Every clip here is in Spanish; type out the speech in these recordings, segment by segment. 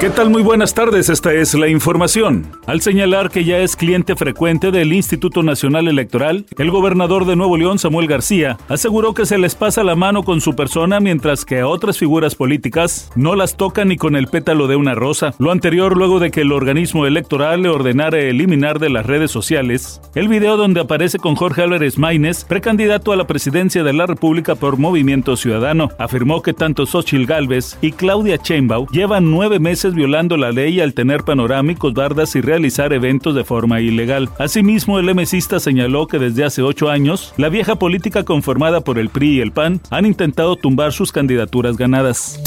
¿Qué tal? Muy buenas tardes, esta es la información. Al señalar que ya es cliente frecuente del Instituto Nacional Electoral, el gobernador de Nuevo León, Samuel García, aseguró que se les pasa la mano con su persona mientras que a otras figuras políticas no las toca ni con el pétalo de una rosa. Lo anterior luego de que el organismo electoral le ordenara eliminar de las redes sociales el video donde aparece con Jorge Álvarez Maínez, precandidato a la presidencia de la República por Movimiento Ciudadano. Afirmó que tanto Xochil Gálvez y Claudia Sheinbaum llevan nueve meses violando la ley al tener panorámicos, bardas y realizar eventos de forma ilegal. Asimismo, el MCista señaló que desde hace ocho años, la vieja política conformada por el PRI y el PAN han intentado tumbar sus candidaturas ganadas.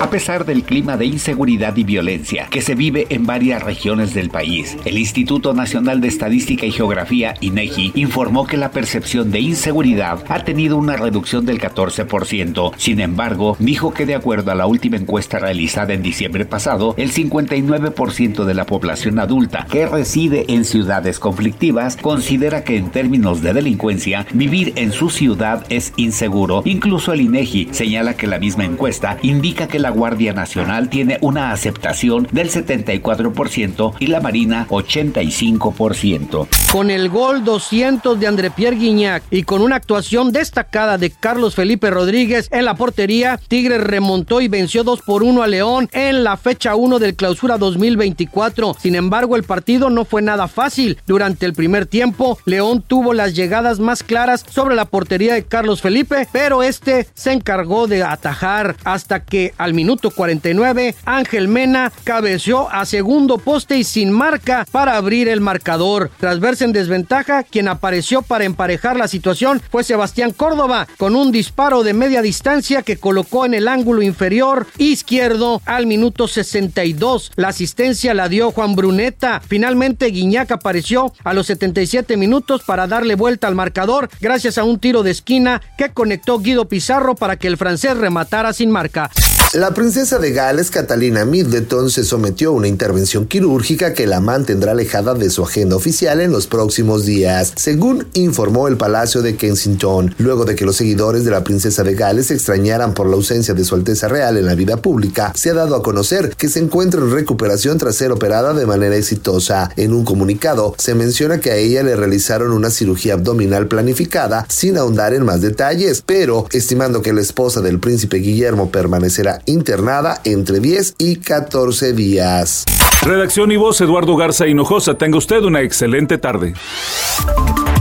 A pesar del clima de inseguridad y violencia que se vive en varias regiones del país, el Instituto Nacional de Estadística y Geografía, INEGI, informó que la percepción de inseguridad ha tenido una reducción del 14%. Sin embargo, dijo que de acuerdo a la última encuesta realizada en diciembre pasado, el 59% de la población adulta que reside en ciudades conflictivas considera que en términos de delincuencia, vivir en su ciudad es inseguro. Incluso el INEGI señala que la misma encuesta indica que la la Guardia Nacional tiene una aceptación del 74% y la Marina 85%. Con el gol 200 de André Pierre Guignac y con una actuación destacada de Carlos Felipe Rodríguez en la portería, Tigres remontó y venció 2 por 1 a León en la fecha 1 del clausura 2024. Sin embargo, el partido no fue nada fácil. Durante el primer tiempo, León tuvo las llegadas más claras sobre la portería de Carlos Felipe, pero este se encargó de atajar hasta que al minuto 49, Ángel Mena cabeció a segundo poste y sin marca para abrir el marcador. Tras verse en desventaja, quien apareció para emparejar la situación fue Sebastián Córdoba, con un disparo de media distancia que colocó en el ángulo inferior izquierdo al minuto 62. La asistencia la dio Juan Bruneta. Finalmente, Guiñac apareció a los 77 minutos para darle vuelta al marcador gracias a un tiro de esquina que conectó Guido Pizarro para que el francés rematara sin marca. La princesa de Gales, Catalina Middleton, se sometió a una intervención quirúrgica que la mantendrá alejada de su agenda oficial en los próximos días, según informó el Palacio de Kensington, luego de que los seguidores de la princesa de Gales se extrañaran por la ausencia de su Alteza Real en la vida pública. Se ha dado a conocer que se encuentra en recuperación tras ser operada de manera exitosa. En un comunicado se menciona que a ella le realizaron una cirugía abdominal planificada sin ahondar en más detalles, pero estimando que la esposa del príncipe Guillermo permanecerá internada entre 10 y 14 días. Redacción y voz Eduardo Garza Hinojosa. Tenga usted una excelente tarde.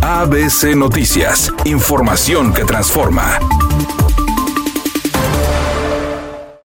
ABC Noticias. Información que transforma.